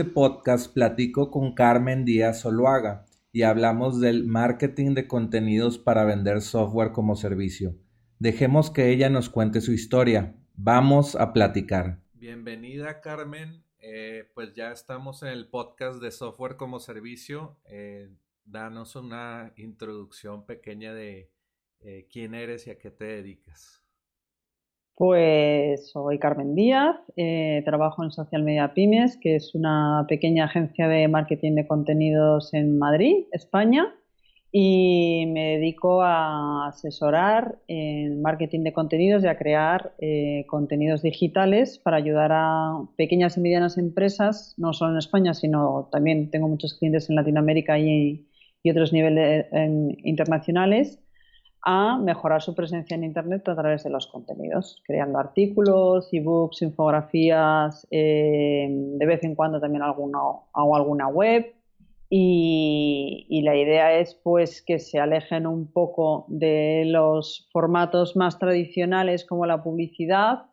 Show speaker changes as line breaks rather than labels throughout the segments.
Este podcast platico con Carmen Díaz Oluaga y hablamos del marketing de contenidos para vender software como servicio. Dejemos que ella nos cuente su historia. Vamos a platicar. Bienvenida Carmen. Eh, pues ya estamos en el podcast de software como servicio. Eh, danos una introducción pequeña de eh, quién eres y a qué te dedicas.
Pues soy Carmen Díaz, eh, trabajo en Social Media Pymes, que es una pequeña agencia de marketing de contenidos en Madrid, España, y me dedico a asesorar en marketing de contenidos y a crear eh, contenidos digitales para ayudar a pequeñas y medianas empresas, no solo en España, sino también tengo muchos clientes en Latinoamérica y, otros niveles internacionales a mejorar su presencia en Internet a través de los contenidos, creando artículos, ebooks, infografías, eh, de vez en cuando también alguna web y, y, la idea es pues que se alejen un poco de los formatos más tradicionales como la publicidad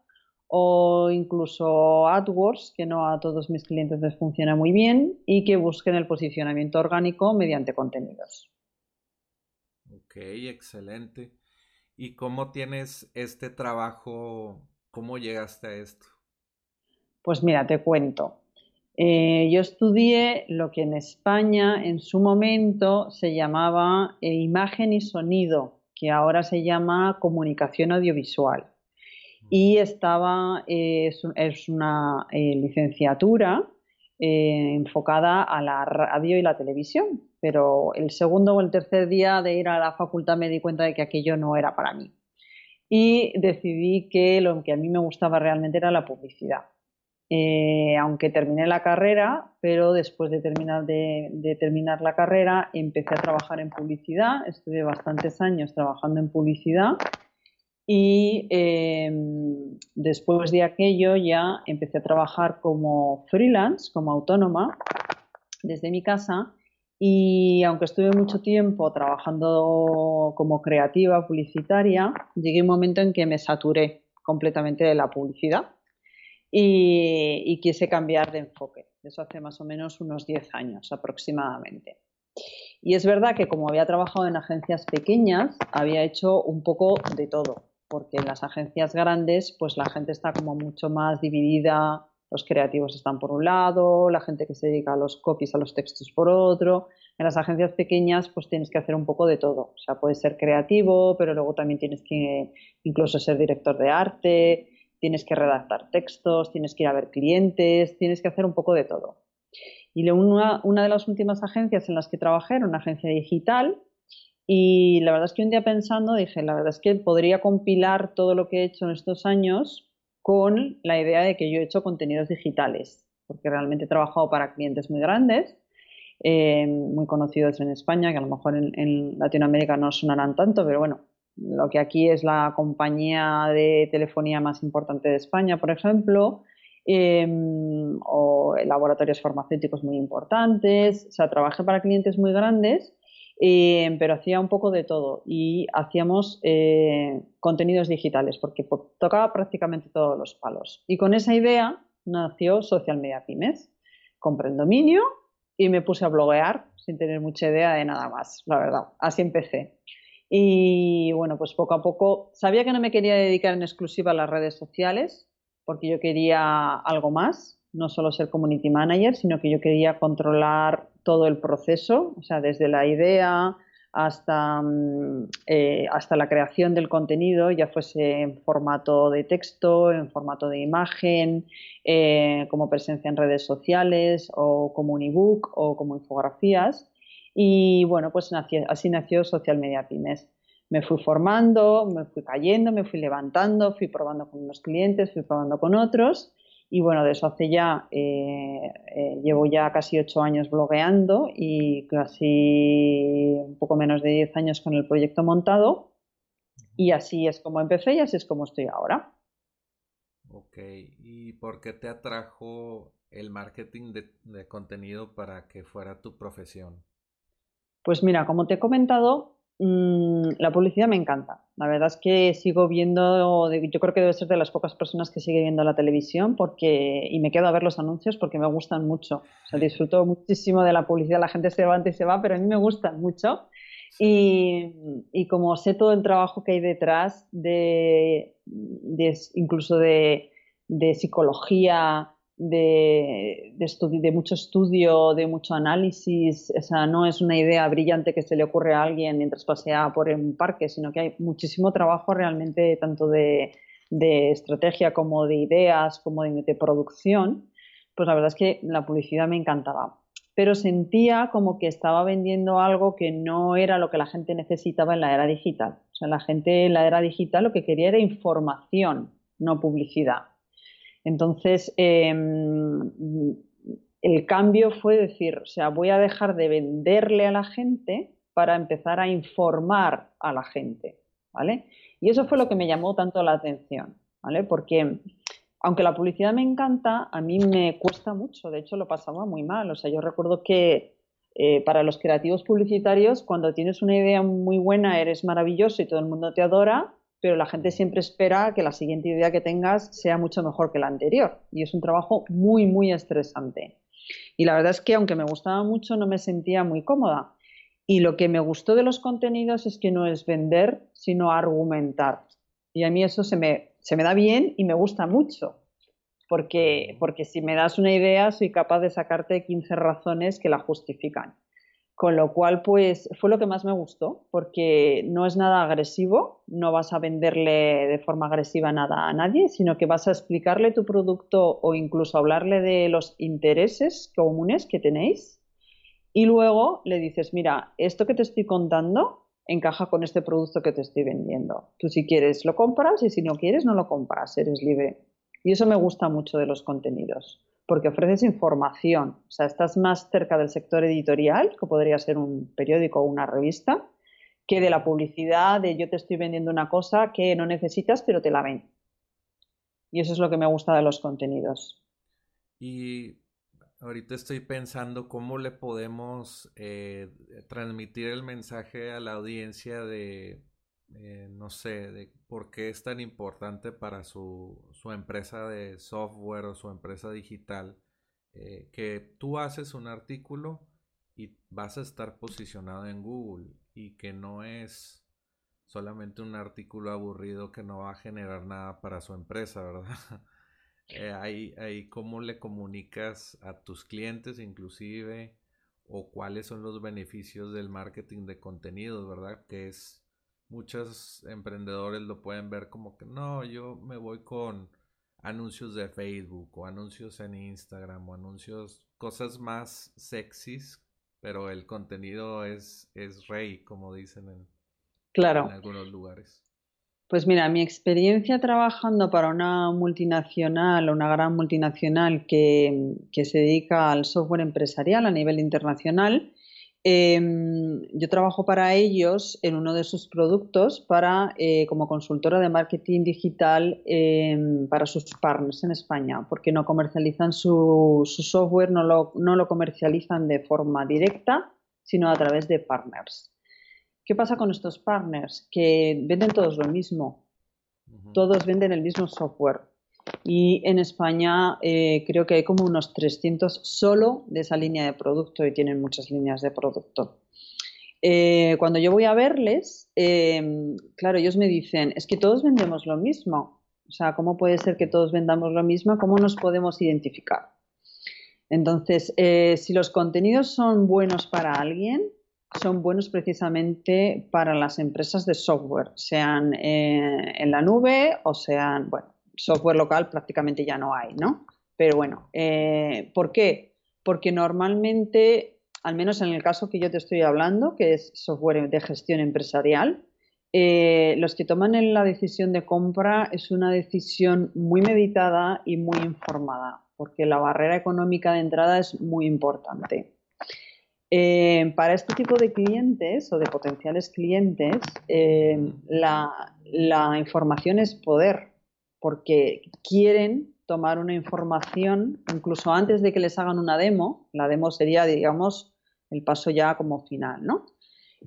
o incluso AdWords, que no a todos mis clientes les funciona muy bien, y que busquen el posicionamiento orgánico mediante contenidos.
Ok, excelente. ¿Y cómo tienes este trabajo? ¿Cómo llegaste a esto?
Pues mira, te cuento. Eh, yo estudié lo que en España en su momento se llamaba eh, imagen y sonido, que ahora se llama comunicación audiovisual. Y estaba, eh, es, una licenciatura enfocada a la radio y la televisión pero el segundo o el tercer día de ir a la facultad me di cuenta de que aquello no era para mí. Y decidí que lo que a mí me gustaba realmente era la publicidad. Eh, aunque terminé la carrera, pero después de terminar, de, terminar la carrera empecé a trabajar en publicidad, estuve bastantes años trabajando en publicidad y em, después de aquello ya empecé a trabajar como freelance, como autónoma, desde mi casa y aunque estuve mucho tiempo trabajando como creativa publicitaria, llegué un momento en que me saturé completamente de la publicidad y, quise cambiar de enfoque. Eso hace más o menos unos 10 años aproximadamente. Y es verdad que como había trabajado en agencias pequeñas, había hecho un poco de todo, porque en las agencias grandes pues la gente está como mucho más dividida los creativos están por un lado, la gente que se dedica a los copies, a los textos por otro. En las agencias pequeñas pues tienes que hacer un poco de todo. O sea, puedes ser creativo, pero luego también tienes que incluso ser director de arte, tienes que redactar textos, tienes que ir a ver clientes, tienes que hacer un poco de todo. Y una, una de las últimas agencias en las que trabajé era una agencia digital y la verdad es que un día pensando dije, la verdad es que podría compilar todo lo que he hecho en estos años con la idea de que yo he hecho contenidos digitales, porque realmente he trabajado para clientes muy grandes, eh, muy conocidos en España, que a lo mejor en, Latinoamérica no sonarán tanto, pero bueno, lo que aquí es la compañía de telefonía más importante de España, por ejemplo, em, o laboratorios farmacéuticos muy importantes. O sea, trabajé para clientes muy grandes eh, pero hacía un poco de todo y hacíamos eh, contenidos digitales porque tocaba prácticamente todos los palos. Y con esa idea nació Social Media Pymes. Compré el dominio y me puse a bloguear sin tener mucha idea de nada más, la verdad. Así empecé. Y bueno, pues poco a poco sabía que no me quería dedicar en exclusiva a las redes sociales porque yo quería algo más, no solo ser community manager, sino que yo quería controlar todo el proceso, o sea, desde la idea hasta, mm, eh, hasta la creación del contenido, ya fuese en formato de texto, en formato de imagen, eh, como presencia en redes sociales o como un ebook o como infografías. Y bueno, pues así nació Social Media Pymes. Me fui formando, me fui cayendo, me fui levantando, fui probando con unos clientes, fui probando con otros y bueno, de eso hace ya, eh, eh, llevo ya casi ocho años blogueando y casi un poco menos de diez años con el proyecto montado. Y así es como empecé y así es como estoy ahora.
Ok, ¿y por qué te atrajo el marketing de, de contenido para que fuera tu profesión?
Pues mira, como te he comentado, Mm, la publicidad me encanta. La verdad es que sigo viendo, yo creo que debe ser de las pocas personas que sigue viendo la televisión porque y me quedo a ver los anuncios porque me gustan mucho. O sea, disfruto muchísimo de la publicidad. La gente se levanta y se va, pero a mí me gustan mucho. Y, y como sé todo el trabajo que hay detrás de, de incluso de, de psicología, de, de, mucho estudio, de mucho análisis. O sea, no es una idea brillante que se le ocurre a alguien mientras pasea por un parque, sino que hay muchísimo trabajo realmente tanto de, estrategia como de ideas, como de, producción. Pues la verdad es que la publicidad me encantaba. Pero sentía como que estaba vendiendo algo que no era lo que la gente necesitaba en la era digital. O sea, la gente en la era digital lo que quería era información, no publicidad. Entonces, em, el cambio fue decir, o sea, voy a dejar de venderle a la gente para empezar a informar a la gente, ¿vale? Y eso fue lo que me llamó tanto la atención, ¿vale? Porque aunque la publicidad me encanta, a mí me cuesta mucho, de hecho lo pasaba muy mal, o sea, yo recuerdo que eh, para los creativos publicitarios, cuando tienes una idea muy buena, eres maravilloso y todo el mundo te adora, pero la gente siempre espera que la siguiente idea que tengas sea mucho mejor que la anterior. Y es un trabajo muy, muy estresante. Y la verdad es que aunque me gustaba mucho, no me sentía muy cómoda. Y lo que me gustó de los contenidos es que no es vender, sino argumentar. Y a mí eso se me, se me da bien y me gusta mucho. Porque, porque si me das una idea, soy capaz de sacarte 15 razones que la justifican. Con lo cual, pues fue lo que más me gustó, porque no es nada agresivo, no vas a venderle de forma agresiva nada a nadie, sino que vas a explicarle tu producto o incluso hablarle de los intereses comunes que tenéis. Y luego le dices, mira, esto que te estoy contando encaja con este producto que te estoy vendiendo. Tú si quieres lo compras y si no quieres no lo compras, eres libre. Y eso me gusta mucho de los contenidos porque ofreces información, o sea, estás más cerca del sector editorial, que podría ser un periódico o una revista, que de la publicidad de yo te estoy vendiendo una cosa que no necesitas, pero te la ven. Y eso es lo que me gusta de los contenidos.
Y ahorita estoy pensando cómo le podemos eh, transmitir el mensaje a la audiencia de eh, no sé, de por qué es tan importante para su, empresa de software o su empresa digital, eh, que tú haces un artículo y vas a estar posicionado en Google y que no es solamente un artículo aburrido que no va a generar nada para su empresa, ¿verdad? eh, ahí, ahí cómo le comunicas a tus clientes inclusive o cuáles son los beneficios del marketing de contenidos, ¿verdad? Que es muchos emprendedores lo pueden ver como que no, yo me voy con anuncios de Facebook o anuncios en Instagram o anuncios, cosas más sexys, pero el contenido es, es rey, como dicen en,
claro.
en algunos lugares.
Pues mira, mi experiencia trabajando para una multinacional, una gran multinacional que, que se dedica al software empresarial a nivel internacional, Em, yo trabajo para ellos en uno de sus productos para, eh, como consultora de marketing digital em, para sus partners en España, porque no comercializan su, software, no lo, no lo, comercializan de forma directa, sino a través de partners. ¿Qué pasa con estos partners? Que venden todos lo mismo, todos venden el mismo software. Y en España eh, creo que hay como unos 300 solo de esa línea de producto y tienen muchas líneas de producto. Eh, cuando yo voy a verles, eh, claro, ellos me dicen, es que todos vendemos lo mismo. O sea, ¿cómo puede ser que todos vendamos lo mismo? ¿Cómo nos podemos identificar? Entonces, si los contenidos son buenos para alguien, son buenos precisamente para las empresas de software, sean eh, en la nube o sean, bueno, software local prácticamente ya no hay, ¿no? Pero bueno, eh, ¿por qué? Porque normalmente, al menos en el caso que yo te estoy hablando, que es software de gestión empresarial, eh, los que toman la decisión de compra es una decisión muy meditada y muy informada, porque la barrera económica de entrada es muy importante. Eh, para este tipo de clientes o de potenciales clientes, la, información es poder, porque quieren tomar una información incluso antes de que les hagan una demo. La demo sería, digamos, el paso ya como final, ¿no?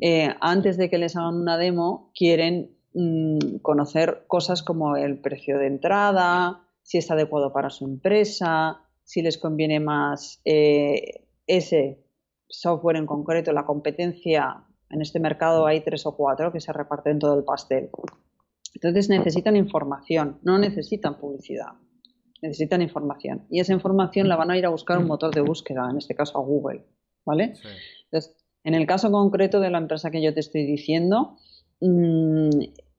Eh, antes de que les hagan una demo, quieren mm, conocer cosas como el precio de entrada, si es adecuado para su empresa, si les conviene más ese software en concreto, la competencia, en este mercado hay tres o cuatro que se reparten todo el pastel. Entonces necesitan información, no necesitan publicidad, necesitan información. Y esa información la van a ir a buscar un motor de búsqueda, en este caso a Google. ¿Vale? Entonces, en el caso concreto de la empresa que yo te estoy diciendo, mm,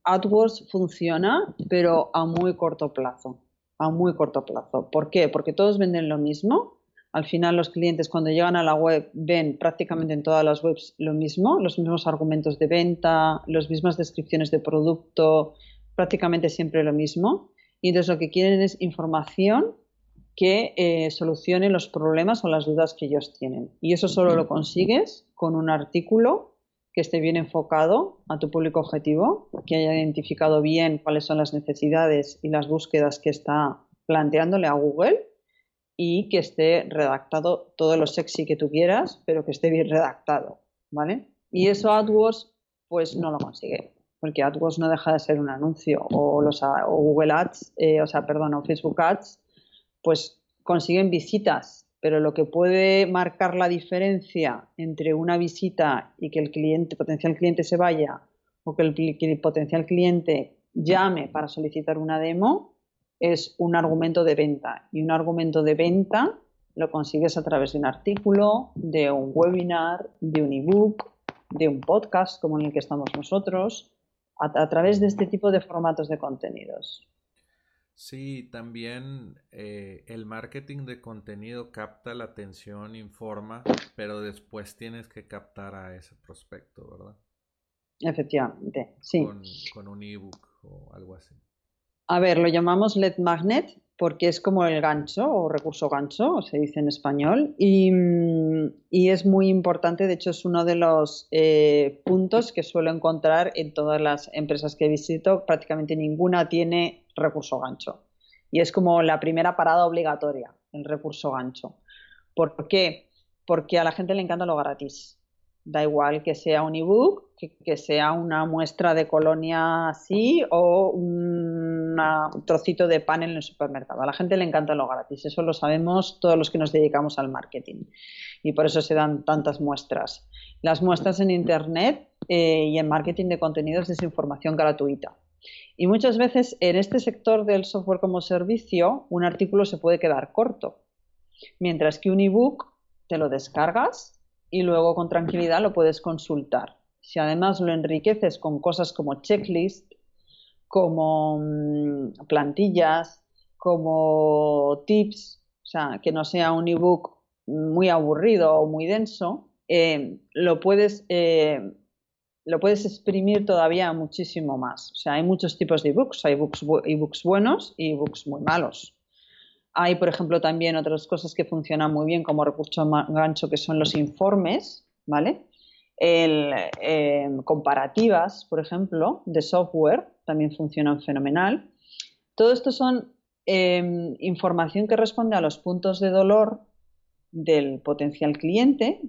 AdWords funciona, pero a muy corto plazo. A muy corto plazo. ¿Por qué? Porque todos venden lo mismo al final los clientes cuando llegan a la web ven prácticamente en todas las webs lo mismo, los mismos argumentos de venta, las mismas descripciones de producto, prácticamente siempre lo mismo. Y entonces lo que quieren es información que eh, solucione los problemas o las dudas que ellos tienen. Y eso solo lo consigues con un artículo que esté bien enfocado a tu público objetivo, que haya identificado bien cuáles son las necesidades y las búsquedas que está planteándole a Google y que esté redactado todo lo sexy que tú quieras, pero que esté bien redactado, ¿vale? Y eso AdWords pues no lo consigue, porque AdWords no deja de ser un anuncio o los Google Ads, eh, o sea, perdón, o Facebook Ads, pues consiguen visitas, pero lo que puede marcar la diferencia entre una visita y que el cliente, potencial cliente se vaya o que el potencial cliente llame para solicitar una demo, es un argumento de venta y un argumento de venta lo consigues a través de un artículo, de un webinar, de un ebook, de un podcast como en el que estamos nosotros, a, través de este tipo de formatos de contenidos.
Sí, también eh, el marketing de contenido capta la atención, informa, pero después tienes que captar a ese prospecto, ¿verdad?
Efectivamente, sí.
Con, con un ebook o algo así.
A ver, lo llamamos LED magnet porque es como el gancho o recurso gancho, se dice en español, y, es muy importante, de hecho es uno de los eh, puntos que suelo encontrar en todas las empresas que visito, prácticamente ninguna tiene recurso gancho. Y es como la primera parada obligatoria, el recurso gancho. ¿Por qué? Porque a la gente le encanta lo gratis. Da igual que sea un ebook, que, sea una muestra de colonia así o un trocito de pan en el supermercado. A la gente le encanta lo gratis, eso lo sabemos todos los que nos dedicamos al marketing y por eso se dan tantas muestras. Las muestras en Internet eh, y en marketing de contenidos es información gratuita. Y muchas veces en este sector del software como servicio un artículo se puede quedar corto, mientras que un ebook te lo descargas y luego con tranquilidad lo puedes consultar. Si además lo enriqueces con cosas como checklist, como mm, plantillas, como tips, o sea, que no sea un ebook muy aburrido o muy denso, eh, lo puedes eh, lo puedes exprimir todavía muchísimo más. O sea, hay muchos tipos de ebooks. Hay ebooks, ebooks buenos y ebooks muy malos. Hay, por ejemplo, también otras cosas que funcionan muy bien como recurso gancho, que son los informes, ¿vale? Em, comparativas, por ejemplo, de software, también funcionan fenomenal. Todo esto son em, información que responde a los puntos de dolor del potencial cliente,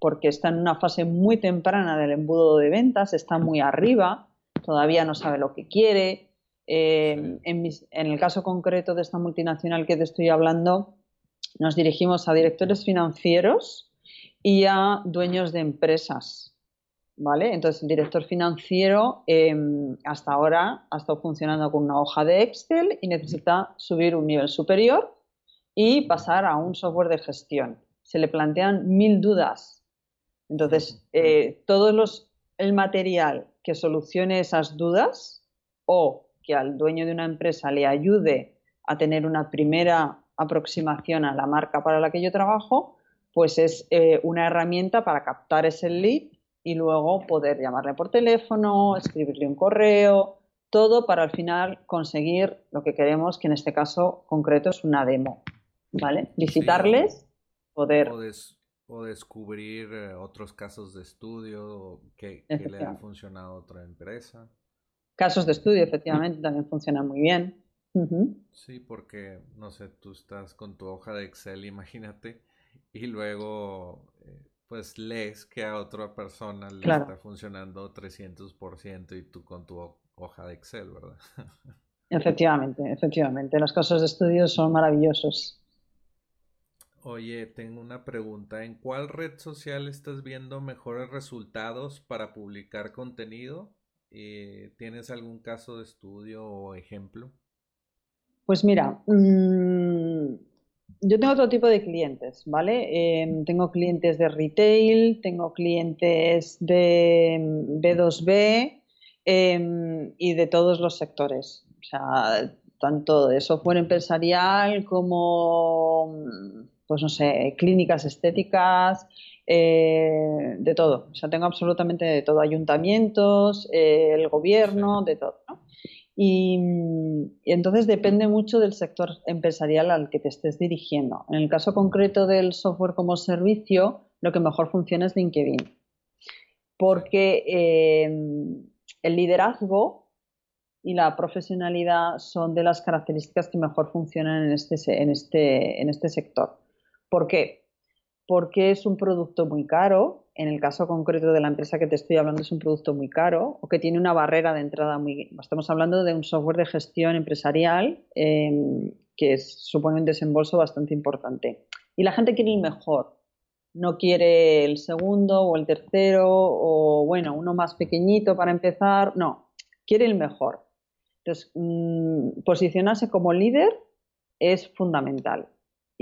porque está en una fase muy temprana del embudo de ventas, está muy arriba, todavía no sabe lo que quiere, eh, en, el caso concreto de esta multinacional que te estoy hablando, nos dirigimos a directores financieros y a dueños de empresas. ¿Vale? Entonces, el director financiero em, hasta ahora ha estado funcionando con una hoja de Excel y necesita subir un nivel superior y pasar a un software de gestión. Se le plantean mil dudas Entonces, eh, todo los, el material que solucione esas dudas o que al dueño de una empresa le ayude a tener una primera aproximación a la marca para la que yo trabajo, pues es eh, una herramienta para captar ese lead y luego poder llamarle por teléfono, escribirle un correo, todo para al final conseguir lo que queremos, que en este caso concreto es una demo. ¿Vale? Visitarles, poder.
O, descubrir eh, otros casos de estudio que, que le han funcionado a otra empresa.
Casos de estudio, efectivamente, también funcionan muy bien.
Sí, porque, no sé, tú estás con tu hoja de Excel, imagínate, y luego, eh, pues lees que a otra persona le está funcionando 300% y tú con tu hoja de Excel, ¿verdad?
efectivamente, efectivamente. Los casos de estudio son maravillosos.
Oye, tengo una pregunta. ¿En cuál red social estás viendo mejores resultados para publicar contenido? Eh, ¿Tienes algún caso de estudio o ejemplo?
Pues mira, mm, yo tengo otro tipo de clientes, ¿vale? Em, tengo clientes de retail, tengo clientes de B2B em, y de todos los sectores. O sea, tanto de software empresarial como, pues no sé, clínicas estéticas, eh, de todo. O sea, tengo absolutamente de todo. Ayuntamientos, eh, el gobierno, de todo. ¿no? Y, entonces depende mucho del sector empresarial al que te estés dirigiendo. En el caso concreto del software como servicio, lo que mejor funciona es LinkedIn. Porque eh, el liderazgo y la profesionalidad son de las características que mejor funcionan en este, en este, en este sector. ¿Por qué? Porque es un producto muy caro, en el caso concreto de la empresa que te estoy hablando es un producto muy caro o que tiene una barrera de entrada muy... Estamos hablando de un software de gestión empresarial em, que supone un desembolso bastante importante. Y la gente quiere el mejor, no quiere el segundo o el tercero o, bueno, uno más pequeñito para empezar, no, quiere el mejor. Entonces, mm, posicionarse como líder es fundamental.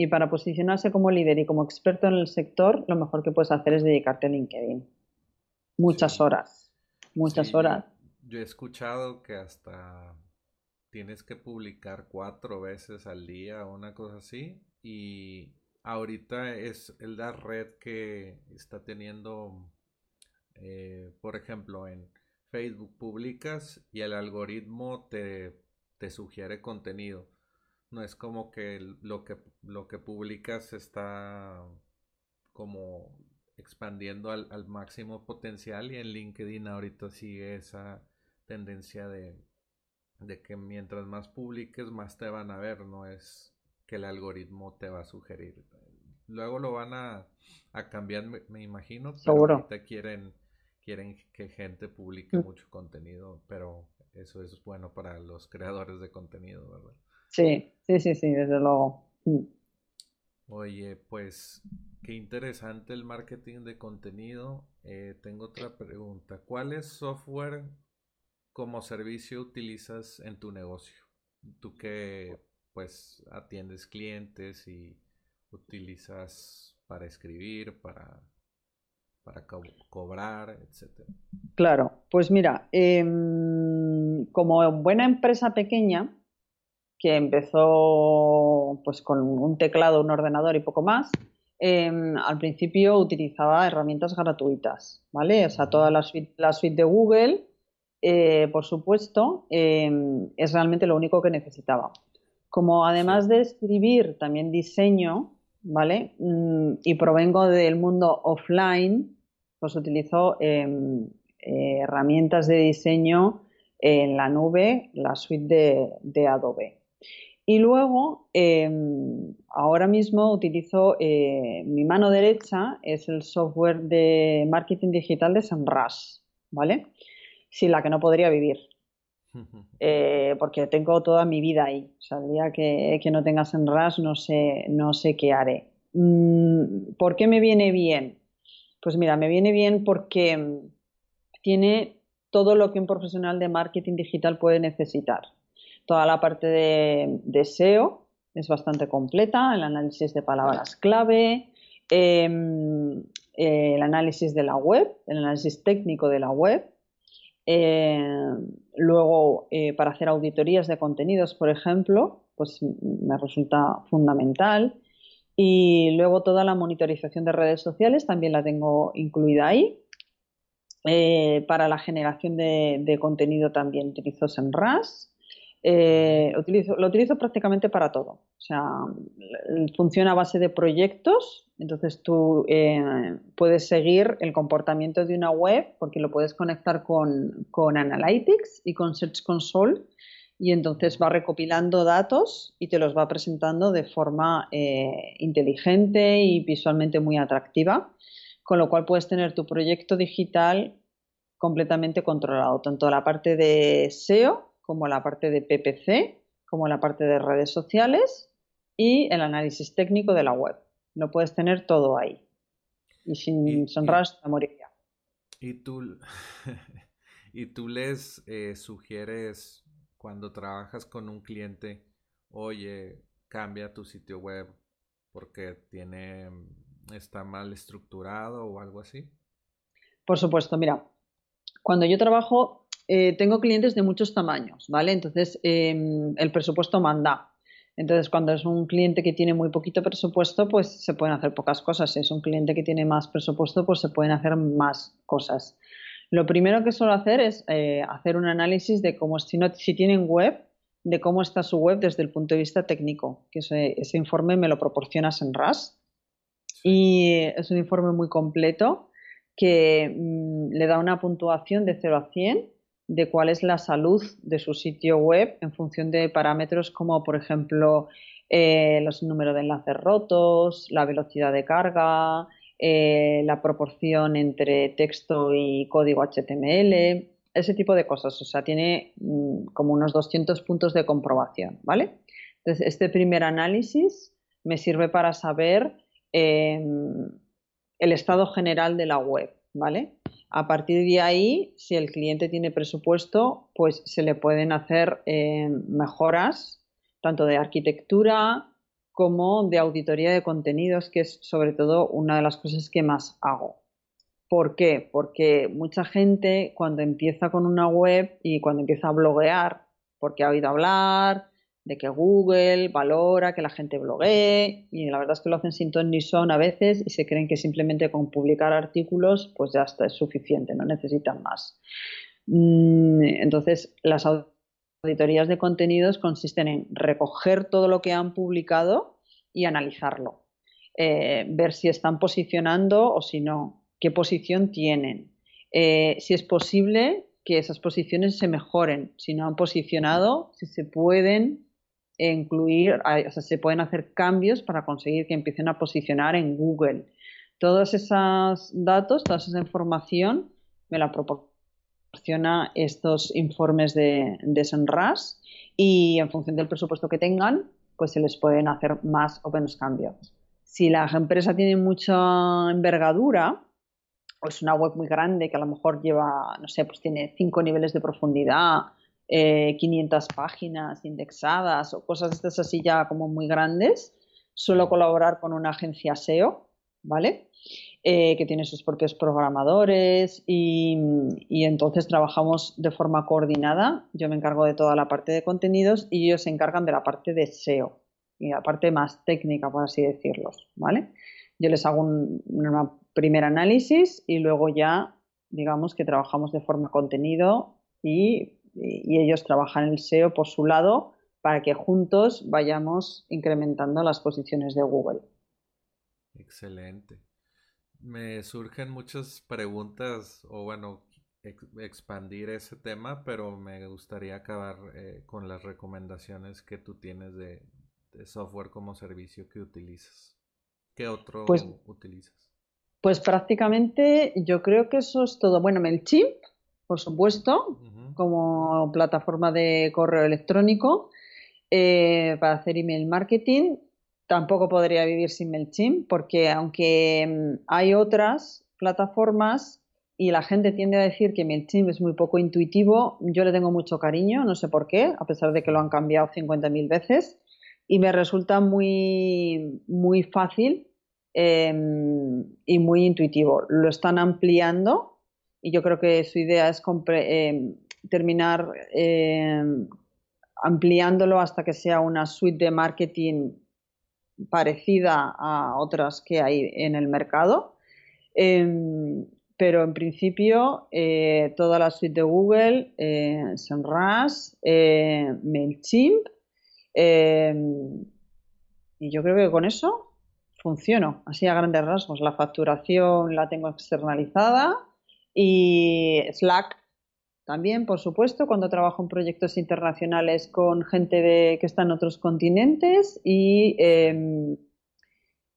Y para posicionarse como líder y como experto en el sector, lo mejor que puedes hacer es dedicarte a LinkedIn. Muchas horas, muchas horas.
Yo he escuchado que hasta tienes que publicar cuatro veces al día o una cosa así. Y ahorita es la red que está teniendo, eh, por ejemplo, en Facebook publicas y el algoritmo te, te sugiere contenido no es como que lo que, lo que publicas está como expandiendo al, máximo potencial y en LinkedIn ahorita sigue esa tendencia de, que mientras más publiques más te van a ver, no es que el algoritmo te va a sugerir. Luego lo van a, cambiar, me, imagino, pero ahorita quieren, quieren que gente publique mm. mucho contenido, pero eso es bueno para los creadores de contenido, ¿verdad?
Sí, sí, sí, sí, desde luego. Mm.
Oye, pues qué interesante el marketing de contenido. Eh, tengo otra pregunta. ¿Cuál es software como servicio utilizas en tu negocio? Tú que pues atiendes clientes y utilizas para escribir, para, para cobrar, etcétera.
Claro, pues mira, em, como buena empresa pequeña, que empezó pues con un teclado, un ordenador y poco más. Em, al principio utilizaba herramientas gratuitas, ¿vale? O sea, toda la suite, la suite de Google, eh, por supuesto, em, es realmente lo único que necesitaba. Como además de escribir, también diseño, ¿vale? Mm, y provengo del mundo offline, pues utilizo em, eh, herramientas de diseño en la nube, la suite de Adobe. Y luego, em, ahora mismo utilizo eh, mi mano derecha, es el software de marketing digital de SEMrush, ¿vale? Sin la que no podría vivir. Eh, porque tengo toda mi vida ahí. O sea, el día que, no tenga SEMrush no sé, no sé qué haré. Mm, ¿Por qué me viene bien? Pues mira, me viene bien porque mm, tiene todo lo que un profesional de marketing digital puede necesitar Toda la parte de, SEO es bastante completa, el análisis de palabras clave, em, eh, el análisis de la web, el análisis técnico de la web. Eh, luego, para hacer auditorías de contenidos, por ejemplo, pues me resulta fundamental. Y luego toda la monitorización de redes sociales también la tengo incluida ahí. Eh, para la generación de, contenido también utilizo SEMrush. Eh, lo utilizo prácticamente para todo. O sea, funciona a base de proyectos. Entonces tú eh, puedes seguir el comportamiento de una web porque lo puedes conectar con, con Analytics y con Search Console y entonces va recopilando datos y te los va presentando de forma inteligente y visualmente muy atractiva con lo cual puedes tener tu proyecto digital completamente controlado, tanto la parte de SEO como la parte de PPC, como la parte de redes sociales y el análisis técnico de la web. Lo puedes tener todo ahí. Y sin sonras te moriría.
¿Y tú, y tú les eh, sugieres cuando trabajas con un cliente, oye, cambia tu sitio web porque tiene está mal estructurado o algo así?
Por supuesto, mira, cuando yo trabajo eh, tengo clientes de muchos tamaños, ¿vale? Entonces em, el presupuesto manda. Entonces, cuando es un cliente que tiene muy poquito presupuesto, pues se pueden hacer pocas cosas. Si es un cliente que tiene más presupuesto, pues se pueden hacer más cosas. Lo primero que suelo hacer es eh, hacer un análisis de cómo, si, no, si tienen web, de cómo está su web desde el punto de vista técnico, que ese, ese informe me lo proporcionas en RAS y es un informe muy completo que mm, le da una puntuación de 0 a 100 de cuál es la salud de su sitio web en función de parámetros como, por ejemplo, eh, los números de enlaces rotos, la velocidad de carga, eh, la proporción entre texto y código HTML, ese tipo de cosas. O sea, tiene mm, como unos 200 puntos de comprobación, ¿vale? Entonces, este primer análisis me sirve para saber Em, el estado general de la web, ¿vale? A partir de ahí, si el cliente tiene presupuesto, pues se le pueden hacer em, mejoras, tanto de arquitectura como de auditoría de contenidos, que es sobre todo una de las cosas que más hago. ¿Por qué? Porque mucha gente cuando empieza con una web y cuando empieza a bloguear, porque ha oído hablar, de que Google valora que la gente bloguee y la verdad es que lo hacen sin ton ni son a veces y se creen que simplemente con publicar artículos pues ya está, es suficiente, no necesitan más. Mm, entonces, las auditorías de contenidos consisten en recoger todo lo que han publicado y analizarlo, eh, ver si están posicionando o si no, qué posición tienen, eh, si es posible que esas posiciones se mejoren, si no han posicionado, si se pueden incluir, o sea, se pueden hacer cambios para conseguir que empiecen a posicionar en Google. Todos esos datos, toda esa información me la proporciona estos informes de, de y en función del presupuesto que tengan, pues se les pueden hacer más o menos cambios. Si la empresa tiene mucha envergadura, o es una web muy grande que a lo mejor lleva, no sé, pues tiene cinco niveles de profundidad 500 eh, páginas indexadas o cosas estas así ya como muy grandes, suelo colaborar con una agencia SEO, ¿vale? Eh, que tiene sus propios programadores y, entonces trabajamos de forma coordinada. Yo me encargo de toda la parte de contenidos y ellos se encargan de la parte de SEO y la parte más técnica, por así decirlo, ¿vale? Yo les hago un, primer análisis y luego ya, digamos que trabajamos de forma contenido y y ellos trabajan el SEO por su lado para que juntos vayamos incrementando las posiciones de Google.
Excelente. Me surgen muchas preguntas o bueno, expandir ese tema, pero me gustaría acabar eh, con las recomendaciones que tú tienes de, software como servicio que utilizas. ¿Qué otro pues utilizas?
Pues prácticamente yo creo que eso es todo. Bueno, MailChimp por supuesto, como plataforma de correo electrónico eh, para hacer email marketing. Tampoco podría vivir sin MailChimp porque aunque mm, hay otras plataformas y la gente tiende a decir que MailChimp es muy poco intuitivo, yo le tengo mucho cariño, no sé por qué, a pesar de que lo han cambiado 50.000 veces y me resulta muy, muy fácil em, y muy intuitivo. Lo están ampliando y yo creo que su idea es em, terminar em, ampliándolo hasta que sea una suite de marketing parecida a otras que hay en el mercado. pero en principio, eh, toda la suite de Google, eh, eh, MailChimp, y yo creo que con eso funciono, así a grandes rasgos. La facturación la tengo externalizada y Slack también, por supuesto, cuando trabajo en proyectos internacionales con gente de, que está en otros continentes y, em,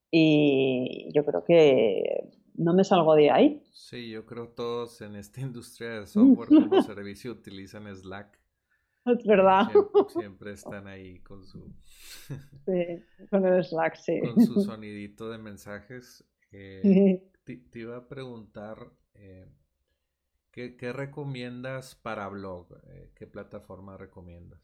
y yo creo que no me salgo de ahí.
Sí, yo creo todos en esta industria de software como servicio utilizan Slack.
Es verdad.
Siempre, están ahí con su...
sí, con el Slack, sí.
Con su sonidito de mensajes. Eh, te, iba a preguntar, eh, ¿qué, recomiendas para blog? Eh, ¿Qué plataforma recomiendas?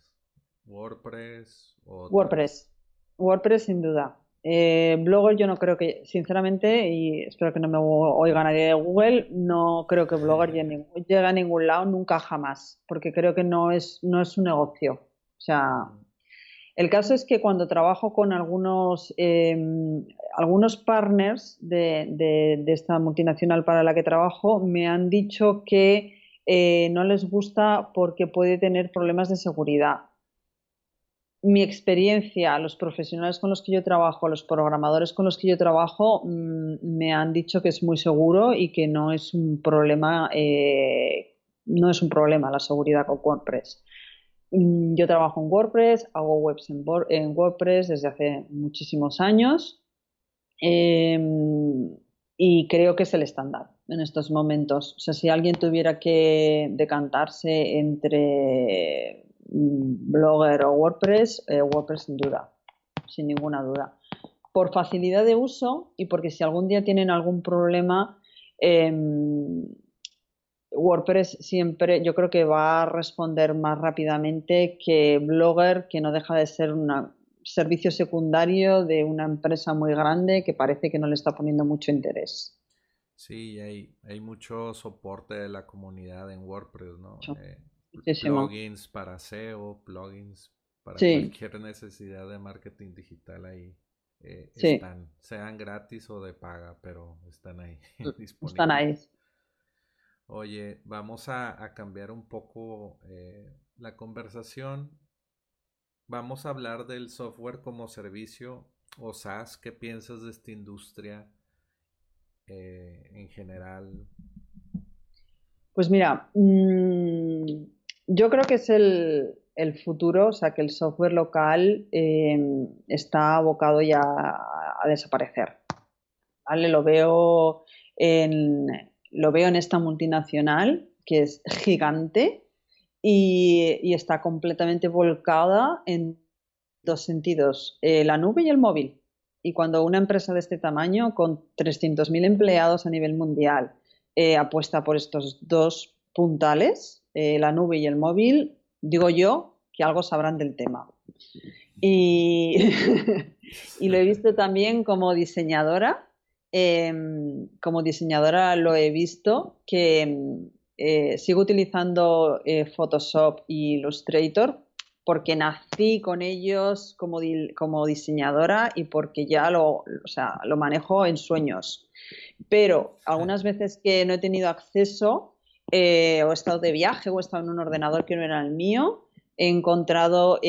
¿WordPress? O
WordPress. WordPress sin duda. Eh, Blogger yo no creo que, sinceramente, y espero que no me oiga nadie de Google, no creo que Blogger llegue, a ningún lado nunca jamás, porque creo que no es, no es un negocio. O sea, el caso es que cuando trabajo con algunos, em, algunos partners de, esta multinacional para la que trabajo, me han dicho que eh, no les gusta porque puede tener problemas de seguridad mi experiencia, los profesionales con los que yo trabajo, los programadores con los que yo trabajo, mm, me han dicho que es muy seguro y que no es un problema, eh, no es un problema la seguridad con WordPress. Mm, yo trabajo en WordPress, hago webs en, WordPress desde hace muchísimos años em, y creo que es el estándar en estos momentos. O sea, si alguien tuviera que decantarse entre Mm, Blogger o WordPress, eh, WordPress sin duda, sin ninguna duda. Por facilidad de uso y porque si algún día tienen algún problema, em, WordPress siempre yo creo que va a responder más rápidamente que Blogger, que no deja de ser un servicio secundario de una empresa muy grande que parece que no le está poniendo mucho interés.
Sí, hay, hay mucho soporte de la comunidad en WordPress, ¿no? plugins para SEO, plugins para cualquier necesidad de marketing digital ahí. Eh, están, sean gratis o de paga, pero están ahí
disponibles. Están ahí.
Oye, vamos a, cambiar un poco eh, la conversación. Vamos a hablar del software como servicio o SaaS. ¿Qué piensas de esta industria eh, en general?
Pues mira, mmm, yo creo que es el, futuro, o sea, que el software local em, está abocado ya a, desaparecer. ¿Vale? Lo veo en, lo veo en esta multinacional que es gigante y, está completamente volcada en dos sentidos, eh, la nube y el móvil. Y cuando una empresa de este tamaño, con 300.000 empleados a nivel mundial, eh, apuesta por estos dos puntales, eh, la nube y el móvil, digo yo que algo sabrán del tema. Y, lo he visto también como diseñadora. Em, como diseñadora lo he visto que em, eh, sigo utilizando eh, Photoshop y Illustrator porque nací con ellos como, como diseñadora y porque ya lo, o sea, lo manejo en sueños. Pero algunas veces que no he tenido acceso, eh, o he estado de viaje o he estado en un ordenador que no era el mío, he encontrado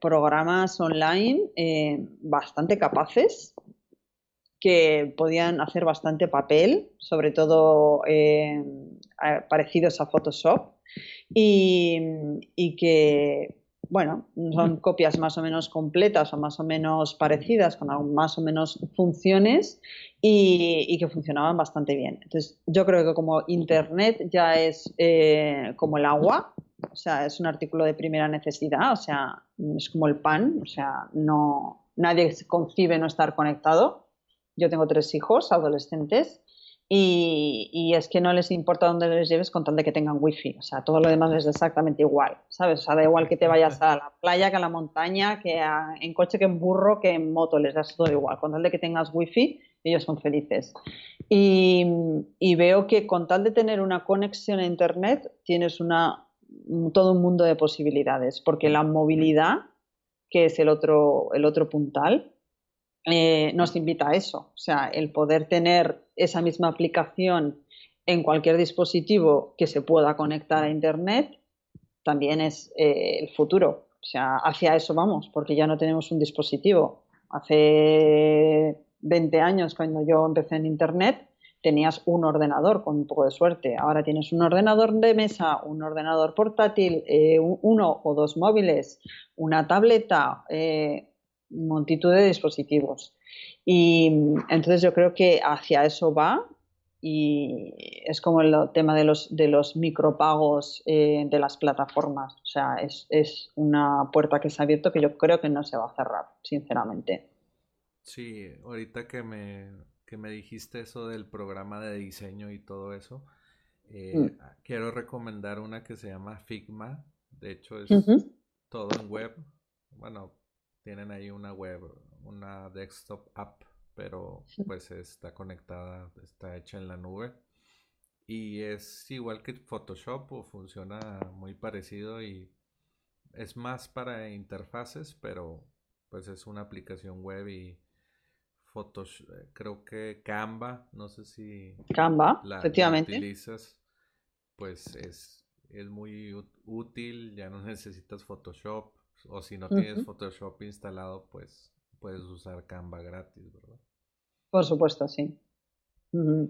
programas online bastante capaces que podían hacer bastante papel, sobre todo parecidos a Photoshop, y, que, bueno, son copias más o menos completas o más o menos parecidas, con más o menos funciones, y, que funcionaban bastante bien. Entonces, yo creo que como Internet ya es eh, como el agua, o sea, es un artículo de primera necesidad, o sea, es como el pan, o sea, no, nadie concibe no estar conectado. Yo tengo tres hijos adolescentes y, es que no les importa dónde les lleves con tal de que tengan wifi. O sea, todo lo demás es exactamente igual, ¿sabes? O sea, da igual que te vayas a la playa, que a la montaña, que en coche, que en burro, que en moto, les das todo igual. Con tal de que tengas wifi, ellos son felices. Y, veo que con tal de tener una conexión a Internet, tienes una, todo un mundo de posibilidades, porque la movilidad, que es el otro, el otro puntal, eh, nos invita a eso. O sea, el poder tener esa misma aplicación en cualquier dispositivo que se pueda conectar a Internet también es eh, el futuro. O sea, hacia eso vamos, porque ya no tenemos un dispositivo. Hace 20 años, cuando yo empecé en Internet, tenías un ordenador con un poco de suerte. Ahora tienes un ordenador de mesa, un ordenador portátil, eh, uno o dos móviles, una tableta, multitud de dispositivos. Y entonces yo creo que hacia eso va y es como el tema de los, de los micropagos eh, de las plataformas. O sea, es, es, una puerta que se ha abierto que yo creo que no se va a cerrar, sinceramente.
Sí, ahorita que me, que me dijiste eso del programa de diseño y todo eso, eh, mm. quiero recomendar una que se llama Figma. De hecho, es todo en web. Bueno, tienen ahí una web, una desktop app, pero pues está conectada, está hecha en la nube. Y es igual que Photoshop o funciona muy parecido y es más para interfaces, pero pues es una aplicación web y Photoshop, creo que Canva, no sé si
Canva, efectivamente.
utilizas, pues es, es muy útil, ya no necesitas Photoshop o si no tienes Photoshop instalado, pues puedes usar Canva gratis, ¿verdad?
Por supuesto, sí.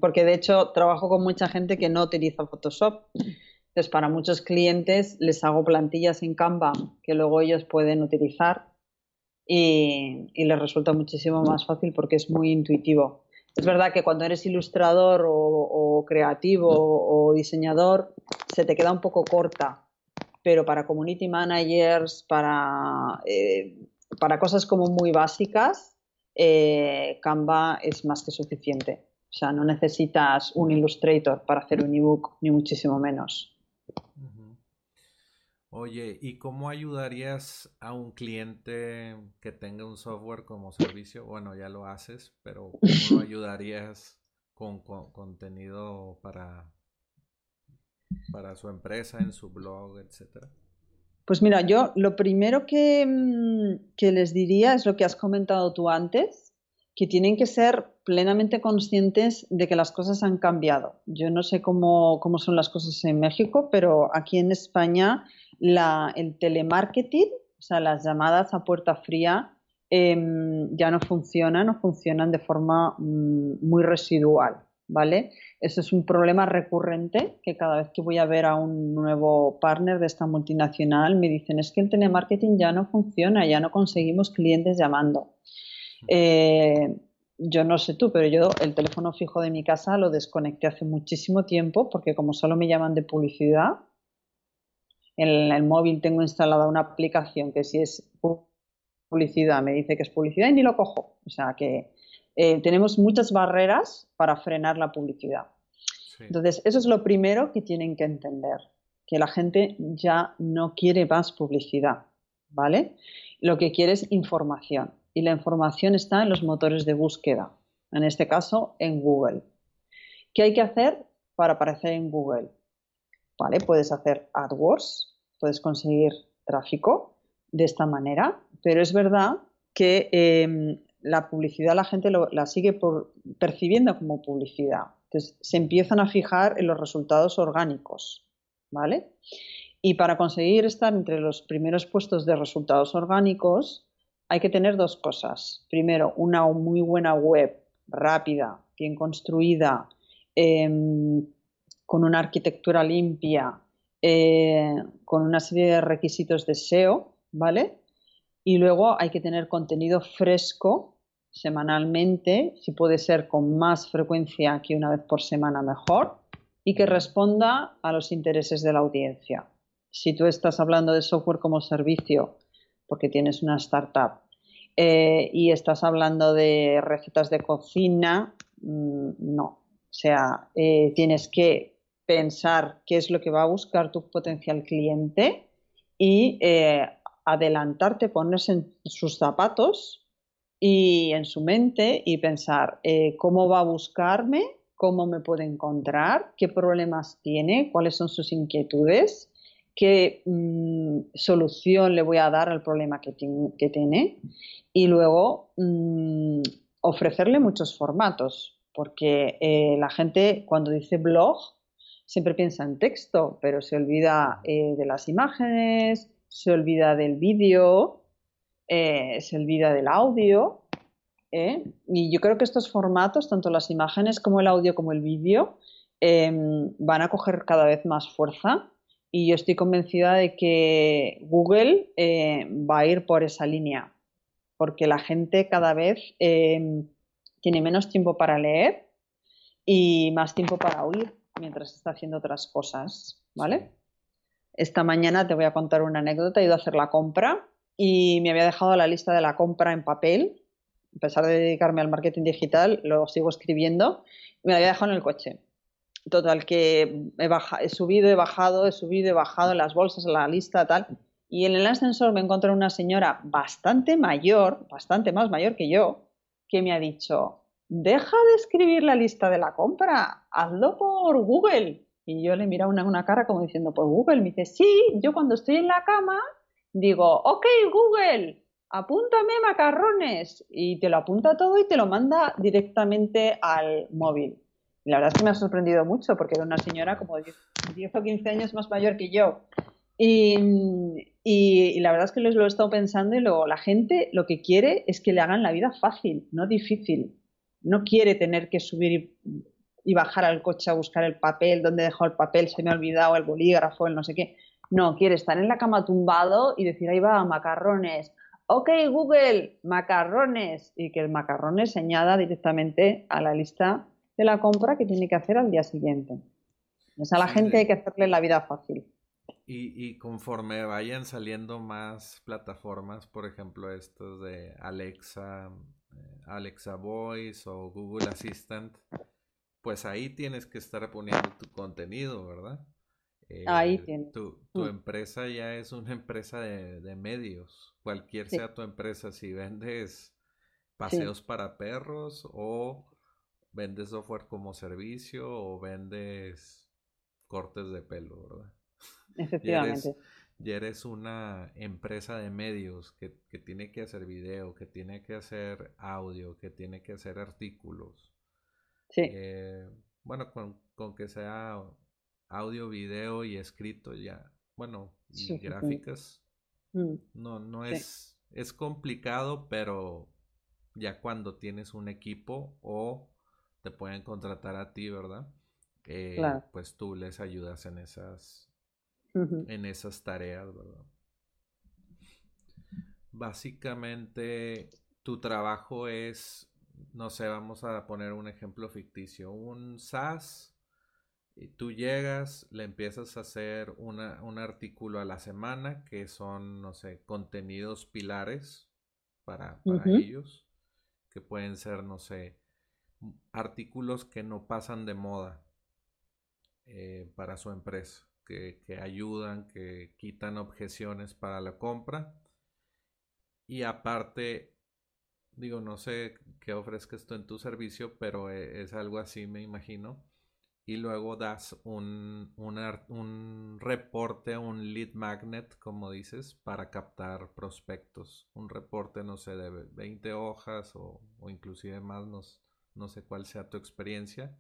Porque de hecho trabajo con mucha gente que no utiliza Photoshop. Entonces, para muchos clientes les hago plantillas en Canva que luego ellos pueden utilizar y, les resulta muchísimo más fácil porque es muy intuitivo. Es verdad que cuando eres ilustrador o creativo o diseñador se te queda un poco corta pero para community managers, para, eh, para cosas como muy básicas, eh, Canva es más que suficiente. O sea, no necesitas un Illustrator para hacer un ebook, ni muchísimo menos.
Oye, ¿y cómo ayudarías a un cliente que tenga un software como servicio? Bueno, ya lo haces, pero ¿cómo lo ayudarías con contenido para, para su empresa, en su blog, etcétera?
Pues mira, yo lo primero que, mm, que, les diría es lo que has comentado tú antes, que tienen que ser plenamente conscientes de que las cosas han cambiado. Yo no sé cómo, cómo son las cosas en México, pero aquí en España el telemarketing, o sea, las llamadas a puerta fría, em, ya no funcionan o funcionan de forma mm, muy residual, ¿vale? Eso es un problema recurrente que cada vez que voy a ver a un nuevo partner de esta multinacional me dicen es que el telemarketing ya no funciona, ya no conseguimos clientes llamando. Eh, yo no sé tú, pero yo el teléfono fijo de mi casa lo desconecté hace muchísimo tiempo porque como solo me llaman de publicidad, en el móvil tengo instalada una aplicación que si es publicidad me dice que es publicidad y ni lo cojo. O sea que eh, tenemos muchas barreras para frenar la publicidad. Entonces, eso es lo primero que tienen que entender, que la gente ya no quiere más publicidad, ¿vale? Lo que quiere es información y la información está en los motores de búsqueda, en este caso en Google. ¿Qué hay que hacer para aparecer en Google? ¿Vale? Puedes hacer AdWords, puedes conseguir tráfico de esta manera, pero es verdad que em, la publicidad la gente la sigue percibiendo como publicidad. Entonces, se empiezan a fijar en los resultados orgánicos, ¿vale? Y para conseguir estar entre los primeros puestos de resultados orgánicos, hay que tener dos cosas. Primero, una muy buena web, rápida, bien construida, em, con una arquitectura limpia, eh, con una serie de requisitos de SEO, ¿vale? Y luego hay que tener contenido fresco semanalmente, si puede ser con más frecuencia que una vez por semana mejor, y que responda a los intereses de la audiencia. Si tú estás hablando de software como servicio, porque tienes una startup, eh, y estás hablando de recetas de cocina, mm, no. O sea, eh, tienes que pensar qué es lo que va a buscar tu potencial cliente y eh, adelantarte, ponerse en sus zapatos y en su mente y pensar eh, cómo va a buscarme, cómo me puede encontrar, qué problemas tiene, cuáles son sus inquietudes, qué mm, solución le voy a dar al problema que, tiene y luego mm, ofrecerle muchos formatos, porque eh, la gente cuando dice blog siempre piensa en texto, pero se olvida eh, de las imágenes, se olvida del vídeo, eh, se olvida del audio. Y yo creo que estos formatos, tanto las imágenes como el audio como el vídeo, em, van a coger cada vez más fuerza y yo estoy convencida de que Google va a ir por esa línea, porque la gente cada vez em, tiene menos tiempo para leer y más tiempo para oír mientras está haciendo otras cosas, ¿vale? Esta mañana te voy a contar una anécdota. He ido a hacer la compra y me había dejado la lista de la compra en papel. A pesar de dedicarme al marketing digital, lo sigo escribiendo. Me la había dejado en el coche. Total, que he, subido, he bajado, he subido, he bajado en las bolsas, la lista, tal. Y en el ascensor me encontré una señora bastante mayor, bastante más mayor que yo, que me ha dicho, deja de escribir la lista de la compra, hazlo por Google. Y yo le mira una, una cara como diciendo, por Google. Me dice, sí, yo cuando estoy en la cama digo, ok Google, apúntame macarrones. Y te lo apunta todo y te lo manda directamente al móvil. Y la verdad es que me ha sorprendido mucho porque era una señora como de 10 o 15 años más mayor que yo. Y, la verdad es que lo he estado pensando y luego la gente lo que quiere es que le hagan la vida fácil, no difícil. No quiere tener que subir y, bajar al coche a buscar el papel, dónde dejó el papel, se me ha olvidado el bolígrafo, el no sé qué. No, quiere estar en la cama tumbado y decir, ahí va, macarrones. Ok, Google, macarrones. Y que el macarrones se añada directamente a la lista de la compra que tiene que hacer al día siguiente. O sea, a la gente hay que hacerle la vida fácil.
Y, conforme vayan saliendo más plataformas, por ejemplo, estos de Alexa, eh, Alexa Voice o Google Assistant, pues ahí tienes que estar poniendo tu contenido, ¿verdad?
Ahí eh, tienes.
Tu, tu mm. empresa ya es una empresa de, medios, cualquier sea tu empresa, si vendes paseos para perros o vendes software como servicio o vendes cortes de pelo, ¿verdad?
Efectivamente.
Ya eres, una empresa de medios que, tiene que hacer video, que tiene que hacer audio, que tiene que hacer artículos.
Sí.
Eh, bueno, con, que sea audio, video y escrito ya. Bueno, y gráficas. Mm. No, no es, es complicado, pero ya cuando tienes un equipo o te pueden contratar a ti, ¿verdad? Eh, pues tú les ayudas en esas en esas tareas, ¿verdad? Básicamente, tu trabajo es, no sé, vamos a poner un ejemplo ficticio, un SaaS, y tú llegas, le empiezas a hacer un artículo a la semana, que son, no sé, contenidos pilares para, ellos, que pueden ser, no sé, artículos que no pasan de moda eh, para su empresa que, ayudan, que quitan objeciones para la compra. Y aparte, digo, no sé qué ofrezcas tú en tu servicio, pero e, es algo así, me imagino. Y luego das un, un, reporte, un lead magnet, como dices, para captar prospectos. Un reporte, no sé, de 20 hojas o, o inclusive más, no, no sé cuál sea tu experiencia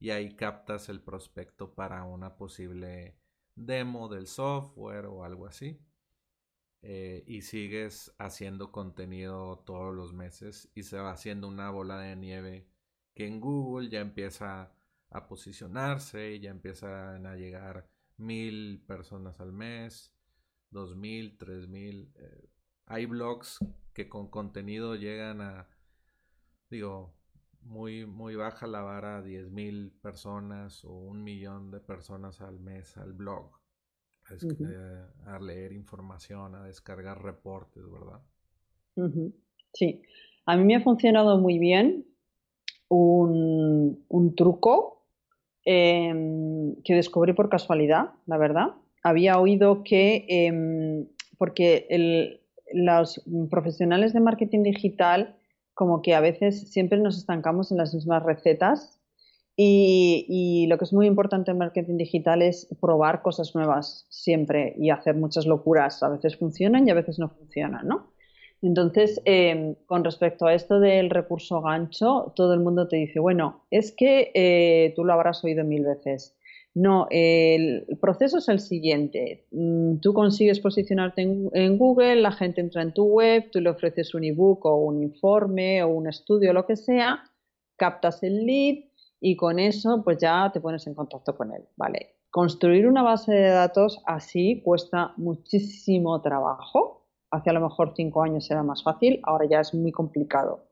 y ahí captas el prospecto para una posible demo del software o algo así. Eh, y sigues haciendo contenido todos los meses y se va haciendo una bola de nieve que en Google ya empieza a posicionarse, ya empiezan a llegar mil personas al mes, dos mil, tres mil. Eh, hay blogs que con contenido llegan a, digo, muy, muy baja la vara, 10 mil personas o un millón de personas al mes al blog. a leer información, a descargar reportes, ¿verdad?
Sí, a mí me ha funcionado muy bien un, truco em, que descubrí por casualidad, la verdad. Había oído que, em, porque los profesionales de marketing digital, como que a veces siempre nos estancamos en las mismas recetas y, lo que es muy importante en marketing digital es probar cosas nuevas siempre y hacer muchas locuras. A veces funcionan y a veces no funcionan, ¿no? Entonces, em, con respecto a esto del recurso gancho, todo el mundo te dice, bueno, es que eh, tú lo habrás oído mil veces. No, el proceso es el siguiente. Mm, tú consigues posicionarte en, Google, la gente entra en tu web, tú le ofreces un ebook o un informe o un estudio, lo que sea, captas el lead, y con eso pues ya te pones en contacto con él, ¿vale? Construir una base de datos así cuesta muchísimo trabajo. Hace a lo mejor cinco años era más fácil, ahora ya es muy complicado.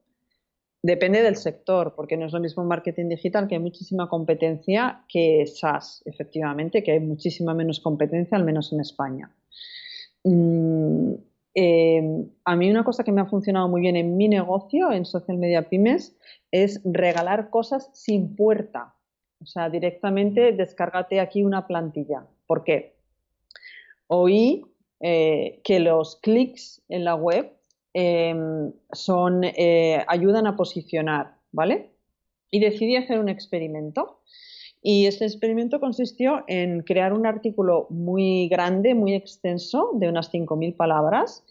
Depende del sector, porque no es lo mismo marketing digital, que hay muchísima competencia, que SaaS, efectivamente, que hay muchísima menos competencia, al menos en España. Mm, eh, a mí una cosa que me ha funcionado muy bien en mi negocio, en Social Media Pymes, es regalar cosas sin puerta. O sea, directamente descárgate aquí una plantilla. ¿Por qué? Oí eh, que los clics en la web em, son, eh, ayudan a posicionar, ¿vale? Y decidí hacer un experimento. Y este experimento consistió en crear un artículo muy grande, muy extenso, de unas 5.000 palabras,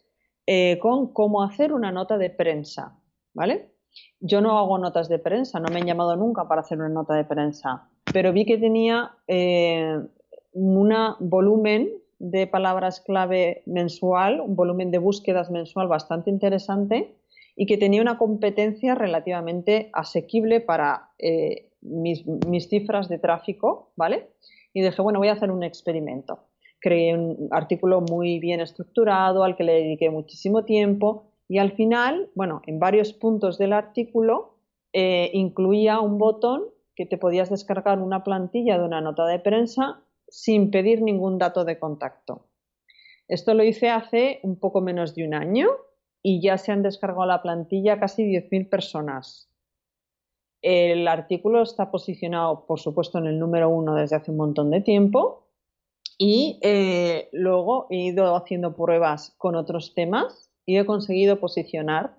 eh, con cómo hacer una nota de prensa, ¿vale? Yo no hago notas de prensa, no me han llamado nunca para hacer una nota de prensa, pero vi que tenía un volumen de palabras clave mensual, un volumen de búsquedas mensual bastante interesante y que tenía una competencia relativamente asequible para eh, mis, mis, cifras de tráfico, ¿vale? Y dije, bueno, voy a hacer un experimento. Creé un artículo muy bien estructurado al que le dediqué muchísimo tiempo y al final, bueno, en varios puntos del artículo eh, incluía un botón que te podías descargar una plantilla de una nota de prensa sin pedir ningún dato de contacto. Esto lo hice hace un poco menos de un año y ya se han descargado la plantilla casi 10.000 personas. El artículo está posicionado, por supuesto, en el número uno desde hace un montón de tiempo y eh, luego he ido haciendo pruebas con otros temas y he conseguido posicionar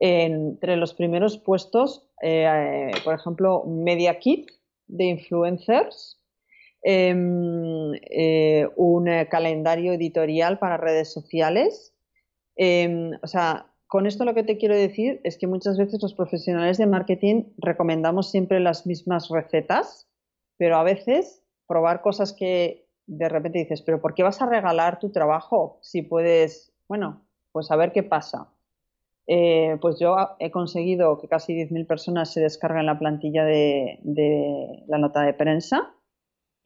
entre los primeros puestos, eh, por ejemplo, Media Kit de influencers, em, eh, un calendario editorial para redes sociales. Em, o sea, con esto lo que te quiero decir es que muchas veces los profesionales de marketing recomendamos siempre las mismas recetas, pero a veces probar cosas que de repente dices, pero ¿por qué vas a regalar tu trabajo si puedes, bueno, pues a ver qué pasa. Eh, pues yo he conseguido que casi 10.000 personas se descarguen la plantilla de, la nota de prensa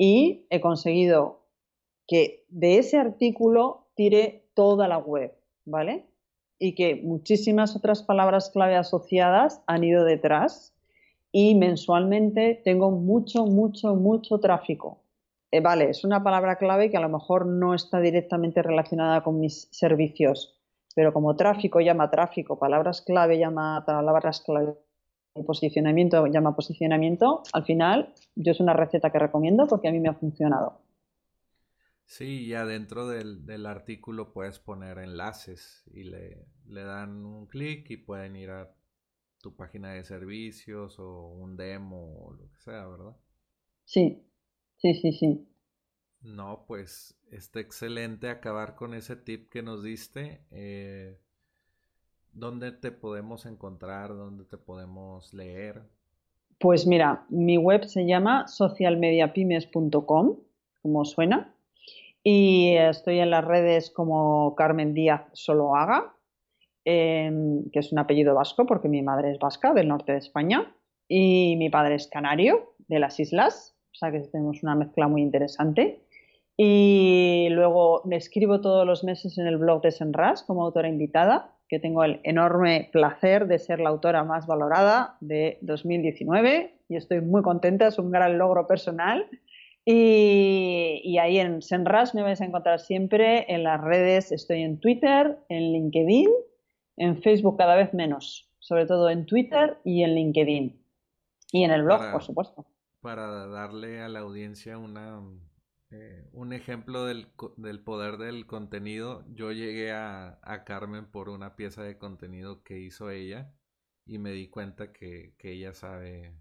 y he conseguido que de ese artículo tire toda la web, ¿vale? Y que muchísimas otras palabras clave asociadas han ido detrás y mensualmente tengo mucho, mucho, mucho tráfico. Eh, vale, es una palabra clave que a lo mejor no está directamente relacionada con mis servicios, pero como tráfico llama tráfico, palabras clave llama palabras clave, posicionamiento llama posicionamiento, al final yo es una receta que recomiendo porque a mí me ha funcionado.
Sí, ya dentro del, del artículo puedes poner enlaces y le, le dan un clic y pueden ir a tu página de servicios o un demo o lo que sea, ¿verdad?
Sí, sí, sí, sí.
No, pues está excelente acabar con ese tip que nos diste. Eh, ¿Dónde te podemos encontrar? ¿Dónde te podemos leer?
Pues mira, mi web se llama socialmediapymes.com, como suena, y estoy en las redes como Carmen Díaz Soloaga, em, que es un apellido vasco porque mi madre es vasca del norte de España y mi padre es canario de las islas, o sea que tenemos una mezcla muy interesante. Y luego me escribo todos los meses en el blog de Senras como autora invitada, que tengo el enorme placer de ser la autora más valorada de 2019 y estoy muy contenta, es un gran logro personal. Y, ahí en Senras me vais a encontrar siempre en las redes, estoy en Twitter, en LinkedIn, en Facebook cada vez menos, sobre todo en Twitter y en LinkedIn. Y en el blog, por supuesto.
Para darle a la audiencia una, eh, un ejemplo del, del, poder del contenido, yo llegué a, a, Carmen por una pieza de contenido que hizo ella y me di cuenta que, que ella sabe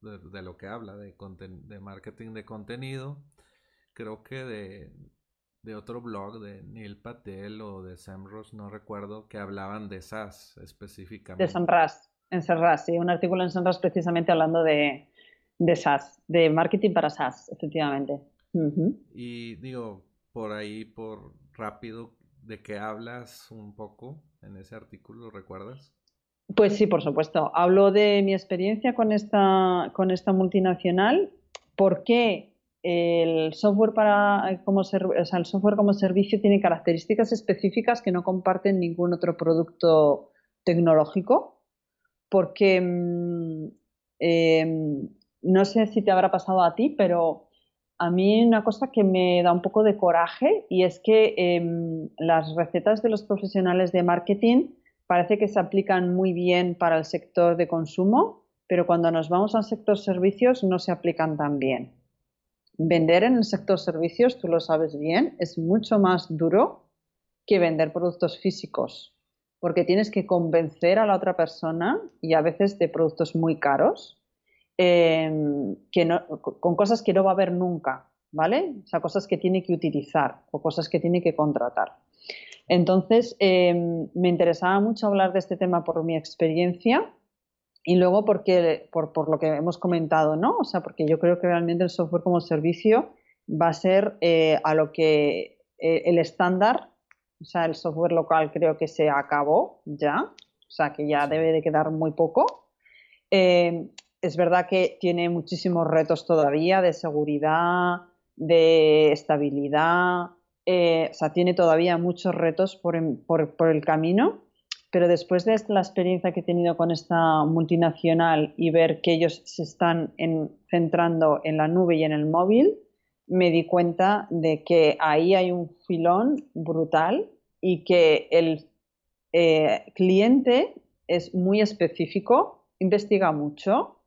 de, lo que habla, de, de marketing de contenido. Creo que de, de otro blog de Neil Patel o de Sam Ross, no recuerdo, que hablaban de SaaS específicamente.
De Sam Ross, en SaaS, sí, un artículo en Sam Ross precisamente hablando de, de SaaS, de marketing para SaaS, efectivamente.
Y digo, por ahí, por rápido, ¿de qué hablas un poco en ese artículo, recuerdas?
Pues sí, por supuesto. Hablo de mi experiencia con esta, con esta multinacional, por qué el software, para, como el software como servicio tiene características específicas que no comparten ningún otro producto tecnológico, porque mm, em, no sé si te habrá pasado a ti, pero a mí una cosa que me da un poco de coraje y es que em, las recetas de los profesionales de marketing parece que se aplican muy bien para el sector de consumo, pero cuando nos vamos al sector servicios no se aplican tan bien. Vender en el sector servicios, tú lo sabes bien, es mucho más duro que vender productos físicos, porque tienes que convencer a la otra persona y a veces de productos muy caros, em, que con cosas que no va a ver nunca, ¿vale? O sea, cosas que tiene que utilizar o cosas que tiene que contratar. Entonces, em, me interesaba mucho hablar de este tema por mi experiencia y luego porque, por, por, lo que hemos comentado, ¿no? O sea, porque yo creo que realmente el software como servicio va a ser eh, a lo que eh, el estándar, o sea, el software local creo que se acabó ya, o sea, que ya debe de quedar muy poco. Eh, es verdad que tiene muchísimos retos todavía de seguridad, de estabilidad, o sea, tiene todavía muchos retos por, por, por el camino pero después de la experiencia que he tenido con esta multinacional y ver que ellos se están centrando en la nube y en el móvil, me di cuenta de que ahí hay un filón brutal y que el eh, cliente es muy específico, investiga mucho,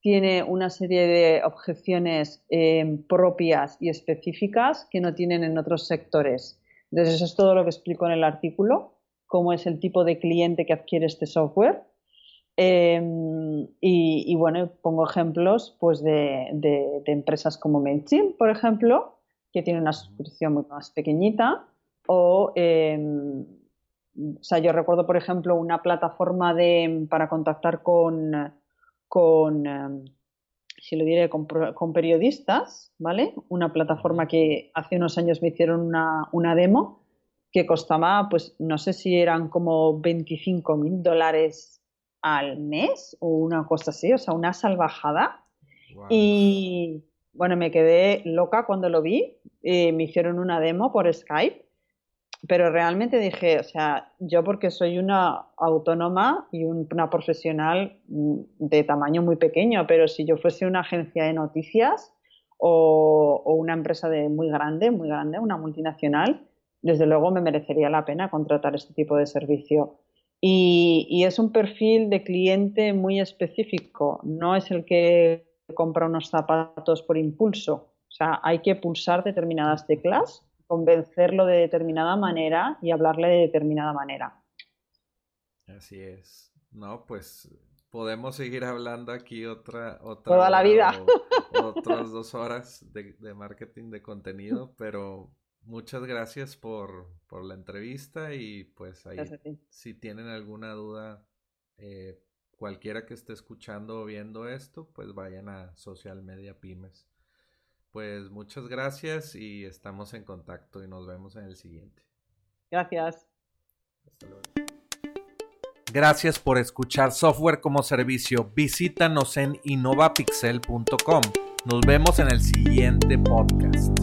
tiene una serie de objeciones eh, propias y específicas que no tienen en otros sectores. Entonces, eso es todo lo que explico en el artículo cómo es el tipo de cliente que adquiere este software. Em, y, bueno, pongo ejemplos pues de, empresas como MailChimp, por ejemplo, que tiene una suscripción muy más pequeñita. O, em, o sea, yo recuerdo, por ejemplo, una plataforma de, para contactar con, con em, si lo diré, con, periodistas, ¿vale? Una plataforma que hace unos años me hicieron una, una demo que costaba, pues no sé si eran como 25 mil dólares al mes o una cosa así, o sea, una salvajada. Y bueno, me quedé loca cuando lo vi. Eh, me hicieron una demo por Skype, pero realmente dije, o sea, yo porque soy una autónoma y una profesional mm, de tamaño muy pequeño, pero si yo fuese una agencia de noticias o, una empresa de muy grande, muy grande, una multinacional, desde luego me merecería la pena contratar este tipo de servicio. Y, es un perfil de cliente muy específico, no es el que compra unos zapatos por impulso. O sea, hay que pulsar determinadas teclas, convencerlo de determinada manera y hablarle de determinada manera.
Así es. No, pues podemos seguir hablando aquí otra, otra
toda la vida,
otras dos horas de, de marketing de contenido, pero muchas gracias por, la entrevista y pues ahí si tienen alguna duda, eh, cualquiera que esté escuchando o viendo esto, pues vayan a Social Media Pymes. Pues muchas gracias y estamos en contacto y nos vemos en el siguiente.
Gracias.
Hasta luego. Gracias por escuchar Software como Servicio. Visítanos en innovapixel.com. Nos vemos en el siguiente podcast.